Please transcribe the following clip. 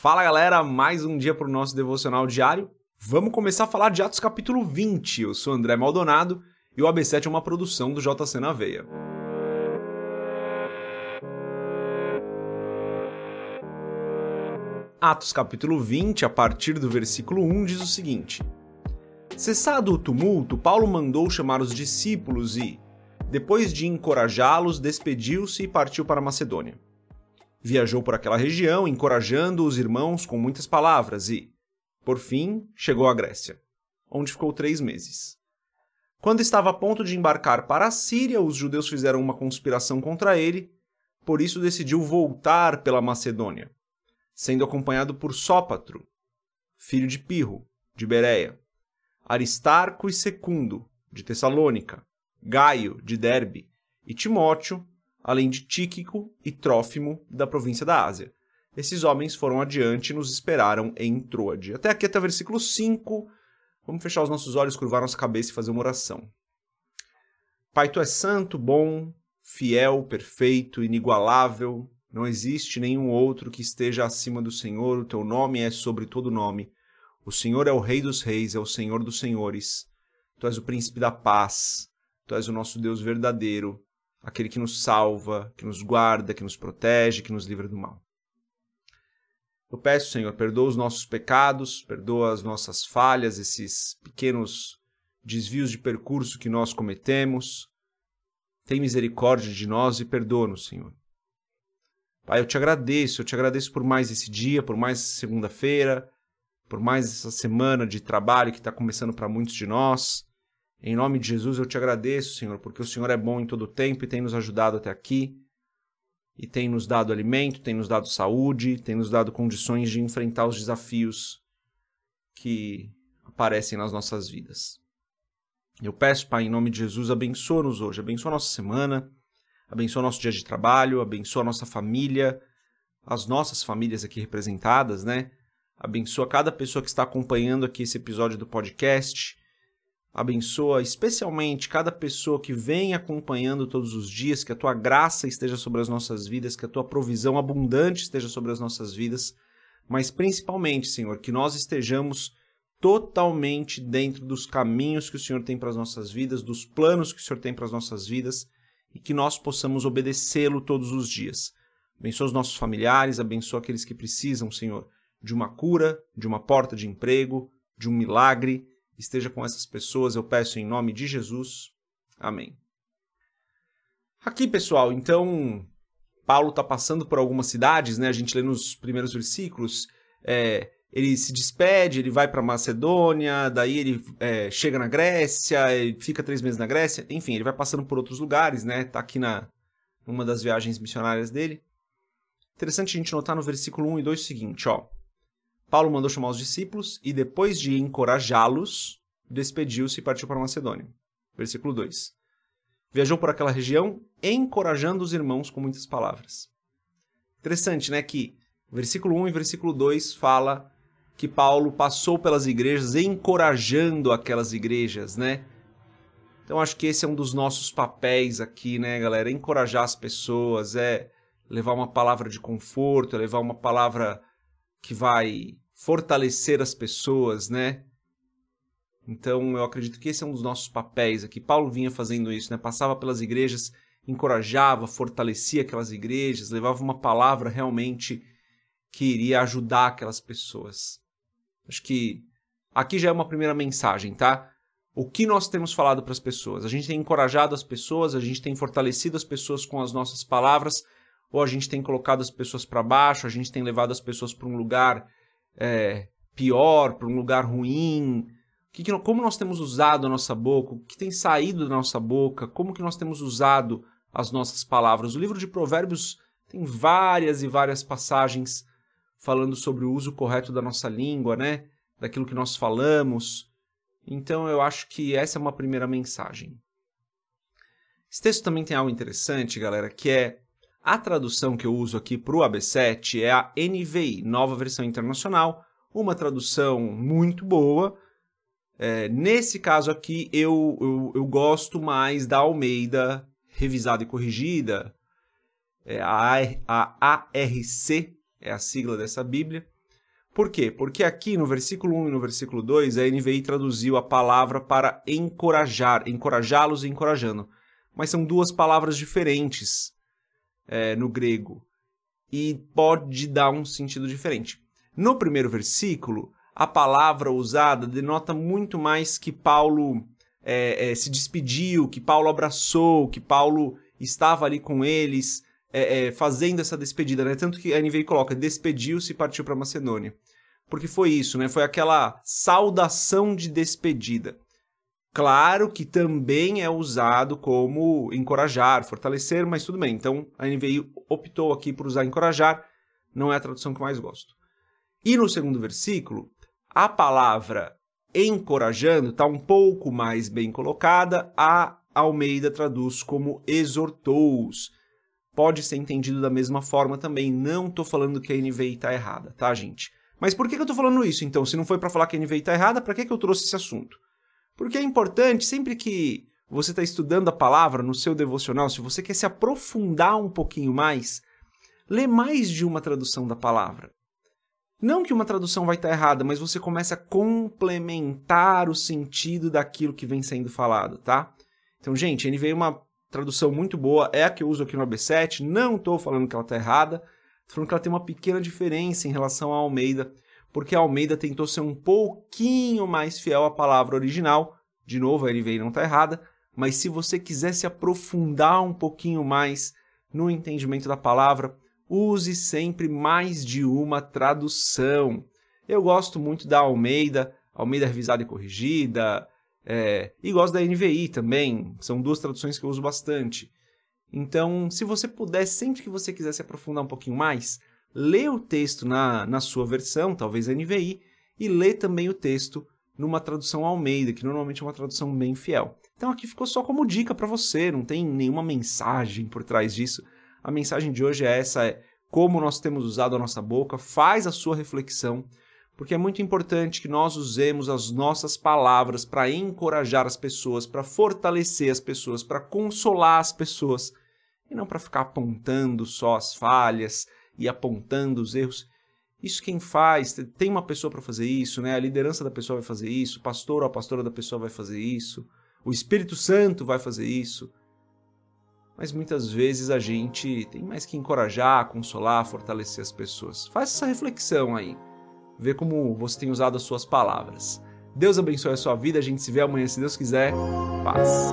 Fala galera, mais um dia para o nosso devocional diário. Vamos começar a falar de Atos capítulo 20. Eu sou André Maldonado e o AB7 é uma produção do JC na Veia. Atos capítulo 20, a partir do versículo 1, diz o seguinte: Cessado o tumulto, Paulo mandou chamar os discípulos e, depois de encorajá-los, despediu-se e partiu para Macedônia. Viajou por aquela região, encorajando os irmãos com muitas palavras e, por fim, chegou à Grécia, onde ficou três meses. Quando estava a ponto de embarcar para a Síria, os judeus fizeram uma conspiração contra ele, por isso decidiu voltar pela Macedônia, sendo acompanhado por Sópatro, filho de Pirro, de Bereia, Aristarco e Secundo, de Tessalônica, Gaio, de Derbe, e Timóteo, além de Tíquico e Trófimo, da província da Ásia. Esses homens foram adiante e nos esperaram em Troade. Até aqui, até o versículo 5. Vamos fechar os nossos olhos, curvar nossa cabeça e fazer uma oração. Pai, tu és santo, bom, fiel, perfeito, inigualável. Não existe nenhum outro que esteja acima do Senhor. O teu nome é sobre todo nome. O Senhor é o Rei dos Reis, é o Senhor dos Senhores. Tu és o príncipe da paz. Tu és o nosso Deus verdadeiro aquele que nos salva, que nos guarda, que nos protege, que nos livra do mal. Eu peço, Senhor, perdoa os nossos pecados, perdoa as nossas falhas, esses pequenos desvios de percurso que nós cometemos. Tem misericórdia de nós e perdoa-nos, Senhor. Pai, eu te agradeço, eu te agradeço por mais esse dia, por mais segunda-feira, por mais essa semana de trabalho que está começando para muitos de nós. Em nome de Jesus eu te agradeço, Senhor, porque o Senhor é bom em todo o tempo e tem nos ajudado até aqui. E tem nos dado alimento, tem nos dado saúde, tem nos dado condições de enfrentar os desafios que aparecem nas nossas vidas. Eu peço, Pai, em nome de Jesus, abençoa-nos hoje, abençoa nossa semana, abençoa nosso dia de trabalho, abençoa nossa família, as nossas famílias aqui representadas, né? Abençoa cada pessoa que está acompanhando aqui esse episódio do podcast Abençoa especialmente cada pessoa que vem acompanhando todos os dias, que a tua graça esteja sobre as nossas vidas, que a tua provisão abundante esteja sobre as nossas vidas, mas principalmente, Senhor, que nós estejamos totalmente dentro dos caminhos que o Senhor tem para as nossas vidas, dos planos que o Senhor tem para as nossas vidas e que nós possamos obedecê-lo todos os dias. Abençoa os nossos familiares, abençoa aqueles que precisam, Senhor, de uma cura, de uma porta de emprego, de um milagre esteja com essas pessoas, eu peço em nome de Jesus. Amém. Aqui, pessoal, então, Paulo está passando por algumas cidades, né? A gente lê nos primeiros versículos. É, ele se despede, ele vai para Macedônia, daí ele é, chega na Grécia, ele fica três meses na Grécia, enfim, ele vai passando por outros lugares, né? Tá aqui na uma das viagens missionárias dele. Interessante a gente notar no versículo 1 e 2 o seguinte, ó. Paulo mandou chamar os discípulos e, depois de encorajá-los, despediu-se e partiu para Macedônia. Versículo 2. Viajou por aquela região, encorajando os irmãos com muitas palavras. Interessante, né? Que versículo 1 e versículo 2 fala que Paulo passou pelas igrejas encorajando aquelas igrejas, né? Então acho que esse é um dos nossos papéis aqui, né, galera? Encorajar as pessoas, é levar uma palavra de conforto, é levar uma palavra que vai fortalecer as pessoas, né? Então eu acredito que esse é um dos nossos papéis aqui. Paulo vinha fazendo isso, né? Passava pelas igrejas, encorajava, fortalecia aquelas igrejas, levava uma palavra realmente que iria ajudar aquelas pessoas. Acho que aqui já é uma primeira mensagem, tá? O que nós temos falado para as pessoas? A gente tem encorajado as pessoas, a gente tem fortalecido as pessoas com as nossas palavras, ou a gente tem colocado as pessoas para baixo, a gente tem levado as pessoas para um lugar é, pior, para um lugar ruim. Que, que, como nós temos usado a nossa boca, o que tem saído da nossa boca, como que nós temos usado as nossas palavras. O livro de Provérbios tem várias e várias passagens falando sobre o uso correto da nossa língua, né? Daquilo que nós falamos. Então eu acho que essa é uma primeira mensagem. Esse texto também tem algo interessante, galera, que é a tradução que eu uso aqui para o AB7 é a NVI, Nova Versão Internacional, uma tradução muito boa. É, nesse caso aqui, eu, eu, eu, gosto mais da Almeida revisada e corrigida. É, a, a ARC é a sigla dessa Bíblia. Por quê? Porque aqui no versículo 1 e no versículo 2, a NVI traduziu a palavra para encorajar, encorajá-los e encorajando. Mas são duas palavras diferentes é, no grego e pode dar um sentido diferente. No primeiro versículo, a palavra usada denota muito mais que Paulo é, é, se despediu, que Paulo abraçou, que Paulo estava ali com eles, é, é, fazendo essa despedida, né? Tanto que a NVI coloca, despediu-se e partiu para Macedônia. Porque foi isso, né? Foi aquela saudação de despedida. Claro que também é usado como encorajar, fortalecer, mas tudo bem. Então a NVI optou aqui por usar encorajar, não é a tradução que mais gosto. E no segundo versículo, a palavra encorajando está um pouco mais bem colocada. A Almeida traduz como exortou-os pode ser entendido da mesma forma também. Não estou falando que a NVI está errada, tá, gente? Mas por que, que eu estou falando isso, então? Se não foi para falar que a NVI está errada, para que, que eu trouxe esse assunto? Porque é importante, sempre que você está estudando a palavra no seu devocional, se você quer se aprofundar um pouquinho mais, lê mais de uma tradução da palavra. Não que uma tradução vai estar errada, mas você começa a complementar o sentido daquilo que vem sendo falado, tá? Então, gente, a NVI é uma tradução muito boa, é a que eu uso aqui no AB7, não estou falando que ela está errada, estou falando que ela tem uma pequena diferença em relação à Almeida, porque a Almeida tentou ser um pouquinho mais fiel à palavra original, de novo, a NVI não está errada, mas se você quiser se aprofundar um pouquinho mais no entendimento da palavra, use sempre mais de uma tradução. Eu gosto muito da Almeida, Almeida revisada e corrigida, é, e gosto da NVI também, são duas traduções que eu uso bastante. Então, se você puder, sempre que você quiser se aprofundar um pouquinho mais, lê o texto na, na sua versão, talvez NVI, e lê também o texto numa tradução Almeida, que normalmente é uma tradução bem fiel. Então aqui ficou só como dica para você, não tem nenhuma mensagem por trás disso. A mensagem de hoje é essa, é como nós temos usado a nossa boca, faz a sua reflexão, porque é muito importante que nós usemos as nossas palavras para encorajar as pessoas, para fortalecer as pessoas, para consolar as pessoas, e não para ficar apontando só as falhas e apontando os erros. Isso quem faz, tem uma pessoa para fazer isso, né? A liderança da pessoa vai fazer isso, o pastor ou a pastora da pessoa vai fazer isso, o Espírito Santo vai fazer isso. Mas muitas vezes a gente tem mais que encorajar, consolar, fortalecer as pessoas. Faça essa reflexão aí ver como você tem usado as suas palavras. Deus abençoe a sua vida, a gente se vê amanhã se Deus quiser. Paz.